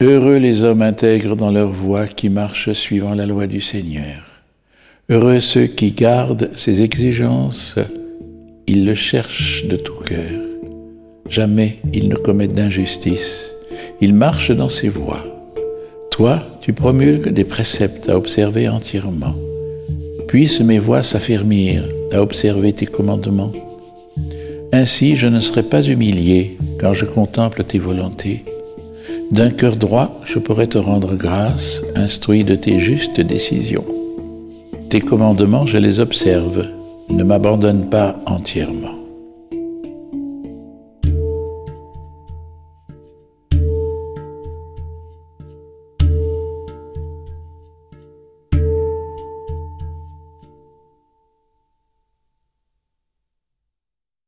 Heureux les hommes intègres dans leur voie qui marchent suivant la loi du Seigneur. Heureux ceux qui gardent ses exigences, ils le cherchent de tout cœur. Jamais ils ne commettent d'injustice, ils marchent dans ses voies. Toi, tu promulgues des préceptes à observer entièrement. Puissent mes voix s'affermir à observer tes commandements. Ainsi je ne serai pas humilié quand je contemple tes volontés. D'un cœur droit, je pourrais te rendre grâce, instruit de tes justes décisions. Tes commandements, je les observe, ne m'abandonne pas entièrement.